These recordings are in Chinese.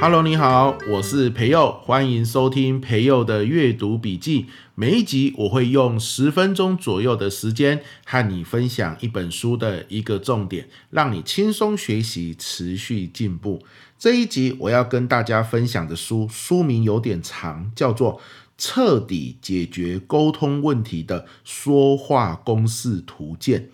Hello，你好，我是培佑，欢迎收听培佑的阅读笔记。每一集我会用十分钟左右的时间和你分享一本书的一个重点，让你轻松学习，持续进步。这一集我要跟大家分享的书，书名有点长，叫做《彻底解决沟通问题的说话公式图鉴》，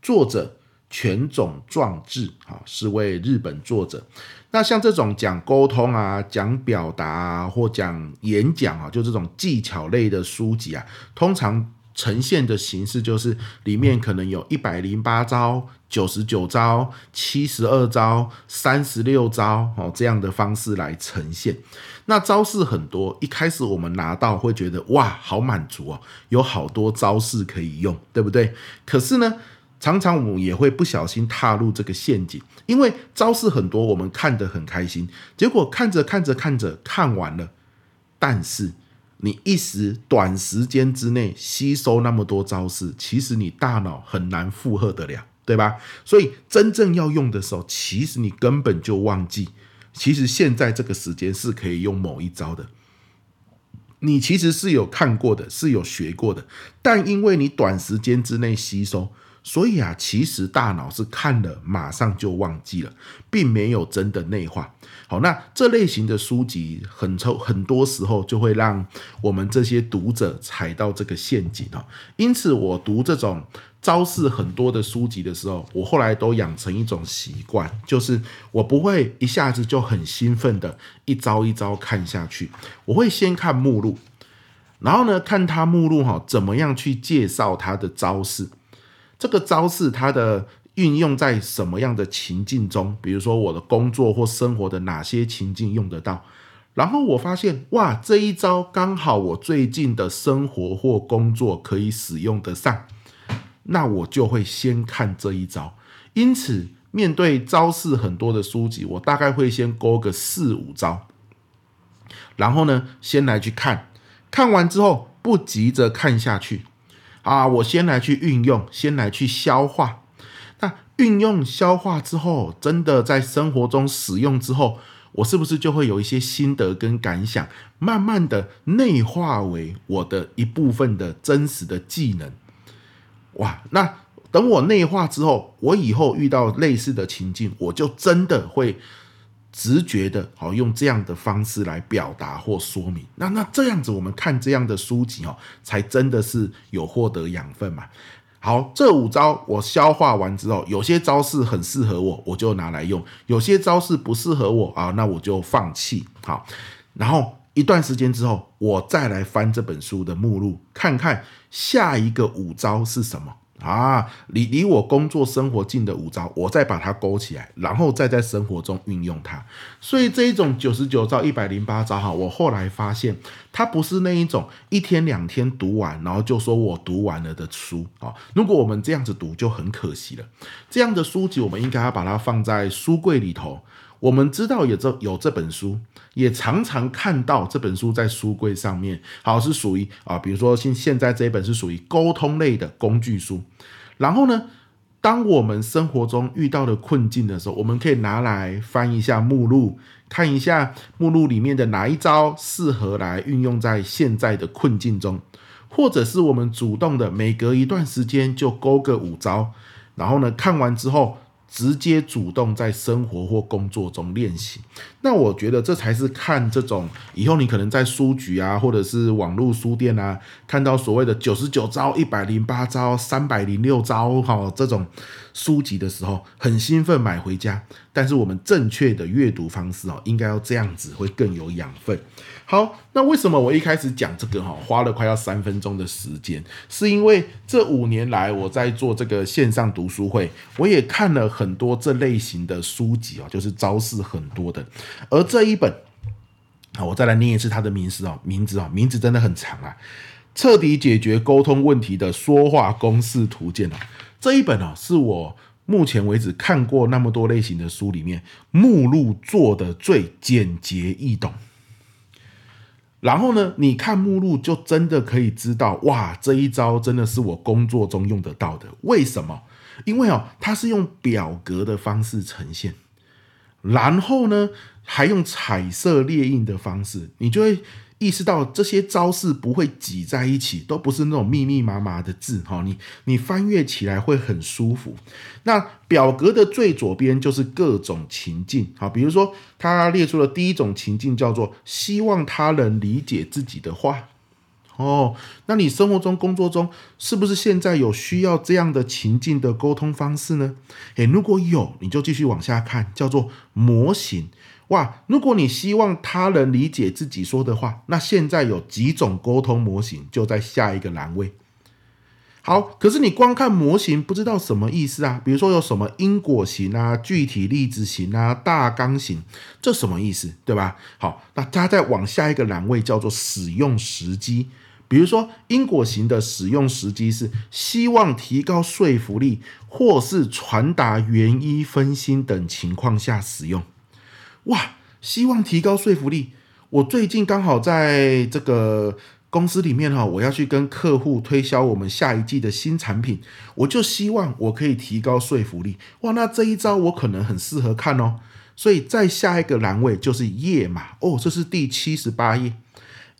作者。泉塚壮志，哈，是位日本作者。那像这种讲沟通啊、讲表达啊，或讲演讲啊，就这种技巧类的书籍啊，通常呈现的形式就是里面可能有一百零八招、九十九招、七十二招、三十六招哦这样的方式来呈现。那招式很多，一开始我们拿到会觉得哇，好满足哦，有好多招式可以用，对不对？可是呢，常常我们也会不小心踏入这个陷阱，因为招式很多，我们看得很开心，结果看着看着看着看完了，但是你一时短时间之内吸收那么多招式，其实你大脑很难负荷得了，对吧？所以真正要用的时候，其实你根本就忘记，其实现在这个时间是可以用某一招的，你其实是有看过的，是有学过的，但因为你短时间之内吸收。所以啊，其实大脑是看了马上就忘记了，并没有真的内化。好，那这类型的书籍很抽，很多时候就会让我们这些读者踩到这个陷阱哦。因此，我读这种招式很多的书籍的时候，我后来都养成一种习惯，就是我不会一下子就很兴奋的一招一招看下去，我会先看目录，然后呢，看他目录哈怎么样去介绍他的招式。这个招式它的运用在什么样的情境中？比如说我的工作或生活的哪些情境用得到？然后我发现，哇，这一招刚好我最近的生活或工作可以使用得上，那我就会先看这一招。因此，面对招式很多的书籍，我大概会先勾个四五招，然后呢，先来去看，看完之后不急着看下去。啊，我先来去运用，先来去消化。那运用消化之后，真的在生活中使用之后，我是不是就会有一些心得跟感想，慢慢的内化为我的一部分的真实的技能？哇，那等我内化之后，我以后遇到类似的情境，我就真的会。直觉的，好用这样的方式来表达或说明，那那这样子，我们看这样的书籍哦，才真的是有获得养分嘛。好，这五招我消化完之后，有些招式很适合我，我就拿来用；有些招式不适合我啊，那我就放弃。好，然后一段时间之后，我再来翻这本书的目录，看看下一个五招是什么。啊，离离我工作生活近的五招，我再把它勾起来，然后再在生活中运用它。所以这一种九十九招、一百零八招，哈，我后来发现，它不是那一种一天两天读完，然后就说我读完了的书啊。如果我们这样子读，就很可惜了。这样的书籍，我们应该要把它放在书柜里头。我们知道有这有这本书，也常常看到这本书在书柜上面，好，是属于啊，比如说现现在这一本是属于沟通类的工具书。然后呢，当我们生活中遇到的困境的时候，我们可以拿来翻一下目录，看一下目录里面的哪一招适合来运用在现在的困境中，或者是我们主动的每隔一段时间就勾个五招，然后呢，看完之后。直接主动在生活或工作中练习，那我觉得这才是看这种以后你可能在书局啊，或者是网络书店啊，看到所谓的九十九招、一百零八招、三百零六招哈这种书籍的时候，很兴奋买回家。但是我们正确的阅读方式哦，应该要这样子会更有养分。好，那为什么我一开始讲这个哈，花了快要三分钟的时间？是因为这五年来我在做这个线上读书会，我也看了很多这类型的书籍哦，就是招式很多的。而这一本，好，我再来念一次它的名字哦，名字哦，名字真的很长啊，《彻底解决沟通问题的说话公式图鉴》哦，这一本哦，是我目前为止看过那么多类型的书里面，目录做的最简洁易懂。然后呢，你看目录就真的可以知道，哇，这一招真的是我工作中用得到的。为什么？因为哦，它是用表格的方式呈现，然后呢，还用彩色列印的方式，你就会。意识到这些招式不会挤在一起，都不是那种密密麻麻的字哈，你你翻阅起来会很舒服。那表格的最左边就是各种情境，好，比如说他列出了第一种情境，叫做希望他人理解自己的话。哦，那你生活中、工作中是不是现在有需要这样的情境的沟通方式呢？诶，如果有，你就继续往下看，叫做模型。哇，如果你希望他人理解自己说的话，那现在有几种沟通模型就在下一个栏位。好，可是你光看模型不知道什么意思啊？比如说有什么因果型啊、具体例子型啊、大纲型，这什么意思？对吧？好，那它再往下一个栏位叫做使用时机。比如说因果型的使用时机是希望提高说服力，或是传达原因分心等情况下使用。哇，希望提高说服力。我最近刚好在这个公司里面哈，我要去跟客户推销我们下一季的新产品，我就希望我可以提高说服力。哇，那这一招我可能很适合看哦。所以在下一个栏位就是页码哦，这是第七十八页，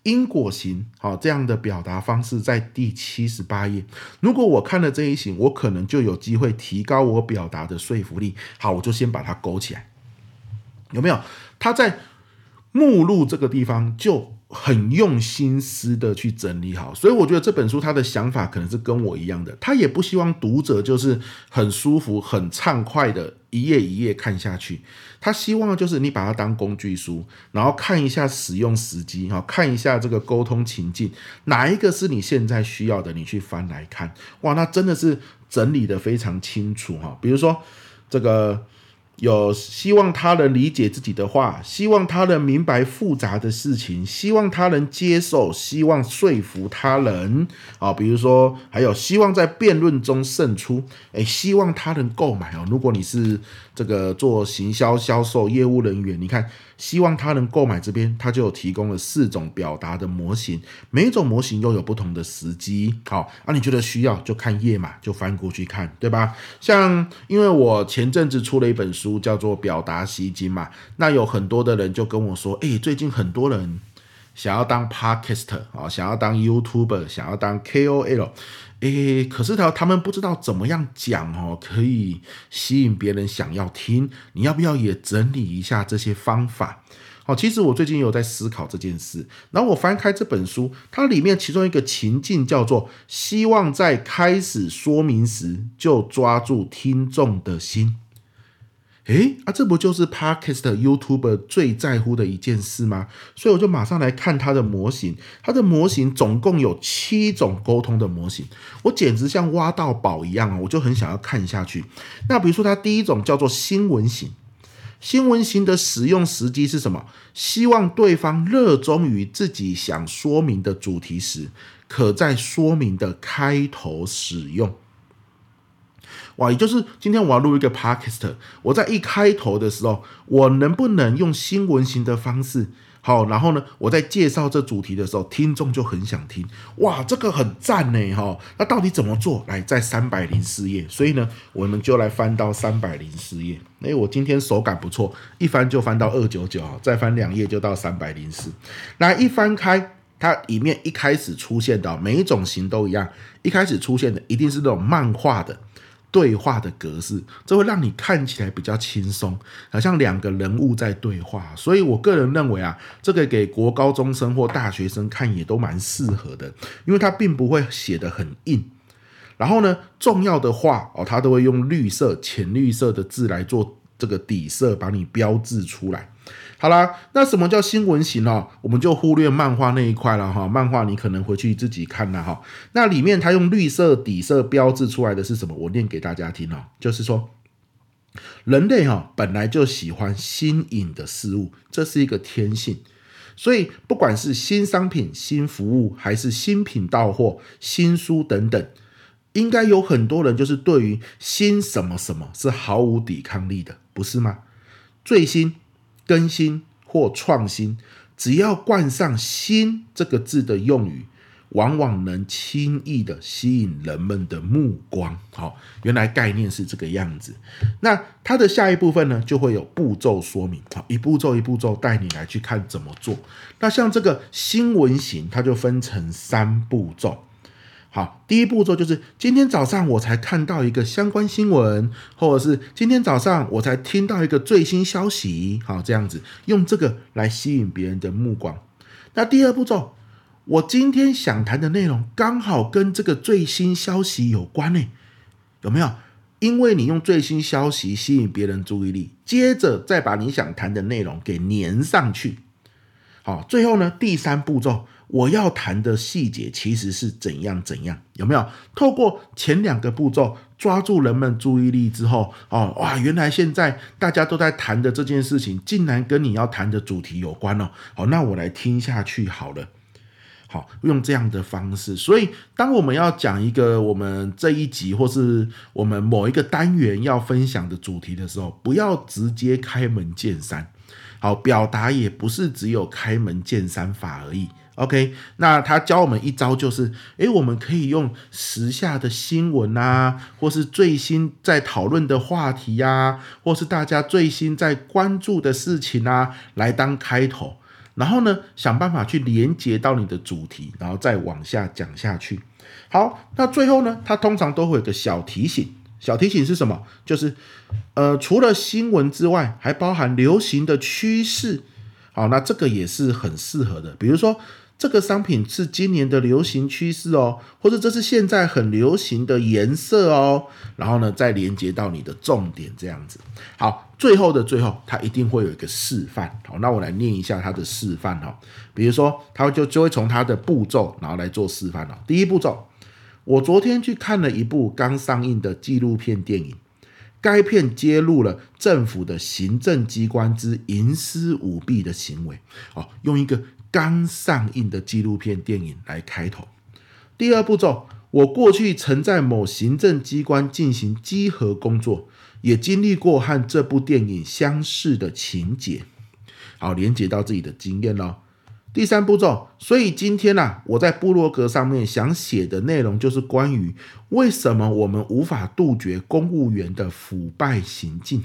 因果型好，这样的表达方式在第七十八页。如果我看了这一型，我可能就有机会提高我表达的说服力。好，我就先把它勾起来。有没有？他在目录这个地方就很用心思的去整理好，所以我觉得这本书他的想法可能是跟我一样的，他也不希望读者就是很舒服、很畅快的一页一页看下去，他希望就是你把它当工具书，然后看一下使用时机，哈，看一下这个沟通情境，哪一个是你现在需要的，你去翻来看，哇，那真的是整理得非常清楚，哈，比如说这个。有希望他人理解自己的话，希望他人明白复杂的事情，希望他人接受，希望说服他人啊。比如说，还有希望在辩论中胜出，诶，希望他人购买哦。如果你是这个做行销、销售业务人员，你看。希望他能购买这边，他就有提供了四种表达的模型，每一种模型又有不同的时机。好，啊，你觉得需要就看页码，就翻过去看，对吧？像因为我前阵子出了一本书，叫做《表达吸金》嘛，那有很多的人就跟我说，诶，最近很多人想要当 Podcaster 啊，想要当 YouTuber，想要当 KOL。诶，可是他他们不知道怎么样讲哦，可以吸引别人想要听。你要不要也整理一下这些方法？好，其实我最近有在思考这件事。然后我翻开这本书，它里面其中一个情境叫做“希望在开始说明时就抓住听众的心”。诶，啊，这不就是 Podcast YouTuber 最在乎的一件事吗？所以我就马上来看它的模型。它的模型总共有七种沟通的模型，我简直像挖到宝一样啊！我就很想要看下去。那比如说，它第一种叫做新闻型，新闻型的使用时机是什么？希望对方热衷于自己想说明的主题时，可在说明的开头使用。哇，也就是今天我要录一个 podcast，我在一开头的时候，我能不能用新闻型的方式？好，然后呢，我在介绍这主题的时候，听众就很想听。哇，这个很赞呢，哈。那到底怎么做？来，在三百零四页，所以呢，我们就来翻到三百零四页。诶，我今天手感不错，一翻就翻到二九九，再翻两页就到三百零四。来，一翻开，它里面一开始出现的每一种型都一样，一开始出现的一定是那种漫画的。对话的格式，这会让你看起来比较轻松，好像两个人物在对话。所以我个人认为啊，这个给国高中生或大学生看也都蛮适合的，因为它并不会写得很硬。然后呢，重要的话哦，它都会用绿色、浅绿色的字来做这个底色，把你标志出来。好啦，那什么叫新闻型哦？我们就忽略漫画那一块了哈。漫画你可能回去自己看了哈。那里面它用绿色底色标志出来的是什么？我念给大家听哦。就是说，人类哈本来就喜欢新颖的事物，这是一个天性。所以不管是新商品、新服务，还是新品到货、新书等等，应该有很多人就是对于新什么什么是毫无抵抗力的，不是吗？最新。更新或创新，只要冠上“新”这个字的用语。往往能轻易的吸引人们的目光。好，原来概念是这个样子。那它的下一部分呢，就会有步骤说明。好，一步骤一步骤带你来去看怎么做。那像这个新闻型，它就分成三步骤。好，第一步骤就是今天早上我才看到一个相关新闻，或者是今天早上我才听到一个最新消息。好，这样子用这个来吸引别人的目光。那第二步骤。我今天想谈的内容刚好跟这个最新消息有关呢，有没有？因为你用最新消息吸引别人注意力，接着再把你想谈的内容给粘上去。好，最后呢，第三步骤，我要谈的细节其实是怎样怎样，有没有？透过前两个步骤抓住人们注意力之后，哦，哇，原来现在大家都在谈的这件事情，竟然跟你要谈的主题有关哦。好，那我来听下去好了。好，用这样的方式，所以当我们要讲一个我们这一集或是我们某一个单元要分享的主题的时候，不要直接开门见山。好，表达也不是只有开门见山法而已。OK，那他教我们一招就是，诶，我们可以用时下的新闻啊，或是最新在讨论的话题呀、啊，或是大家最新在关注的事情啊，来当开头。然后呢，想办法去连接到你的主题，然后再往下讲下去。好，那最后呢，它通常都会有个小提醒。小提醒是什么？就是呃，除了新闻之外，还包含流行的趋势。好，那这个也是很适合的。比如说，这个商品是今年的流行趋势哦，或者这是现在很流行的颜色哦。然后呢，再连接到你的重点，这样子。好。最后的最后，它一定会有一个示范。好，那我来念一下它的示范哈。比如说，它就就会从它的步骤，然后来做示范了。第一步骤，我昨天去看了一部刚上映的纪录片电影，该片揭露了政府的行政机关之营私舞弊的行为。哦，用一个刚上映的纪录片电影来开头。第二步骤，我过去曾在某行政机关进行稽核工作。也经历过和这部电影相似的情节，好，连接到自己的经验咯。第三步骤，所以今天呢、啊，我在部落格上面想写的内容就是关于为什么我们无法杜绝公务员的腐败行径。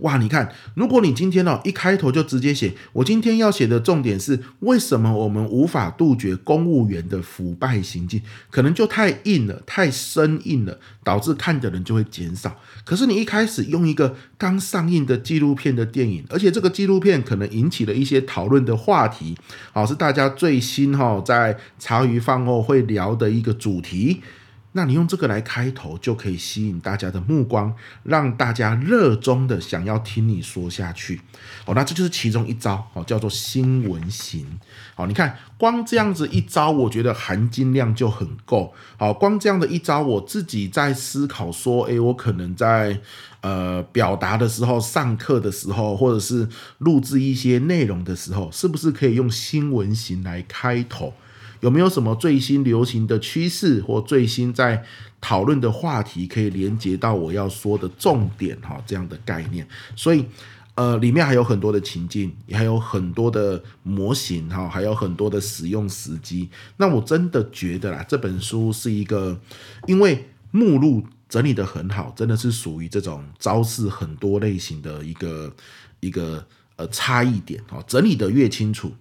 哇，你看，如果你今天哦一开头就直接写，我今天要写的重点是为什么我们无法杜绝公务员的腐败行径，可能就太硬了，太生硬了，导致看的人就会减少。可是你一开始用一个刚上映的纪录片的电影，而且这个纪录片可能引起了一些讨论的话题，好，是大家最新哈在茶余饭后会聊的一个主题。那你用这个来开头，就可以吸引大家的目光，让大家热衷的想要听你说下去。哦，那这就是其中一招，哦，叫做新闻型。好，你看光这样子一招，我觉得含金量就很够。好，光这样的一招，我自己在思考说，诶，我可能在呃表达的时候、上课的时候，或者是录制一些内容的时候，是不是可以用新闻型来开头？有没有什么最新流行的趋势或最新在讨论的话题可以连接到我要说的重点哈？这样的概念，所以呃，里面还有很多的情境，也还有很多的模型哈，还有很多的使用时机。那我真的觉得啦，这本书是一个，因为目录整理得很好，真的是属于这种招式很多类型的一个一个呃差异点哈，整理得越清楚。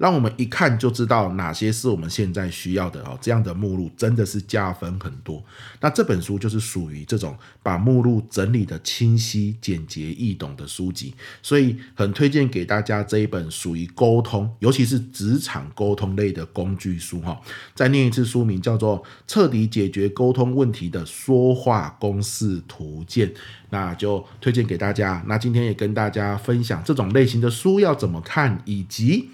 让我们一看就知道哪些是我们现在需要的哦，这样的目录真的是加分很多。那这本书就是属于这种把目录整理的清晰、简洁、易懂的书籍，所以很推荐给大家这一本属于沟通，尤其是职场沟通类的工具书哈。再念一次书名，叫做《彻底解决沟通问题的说话公式图鉴》，那就推荐给大家。那今天也跟大家分享这种类型的书要怎么看，以及。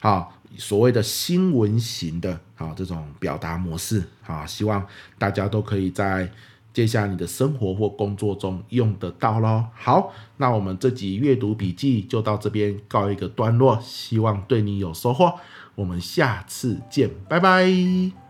好，所谓的新闻型的，好这种表达模式，好，希望大家都可以在接下来你的生活或工作中用得到喽。好，那我们这集阅读笔记就到这边告一个段落，希望对你有收获。我们下次见，拜拜。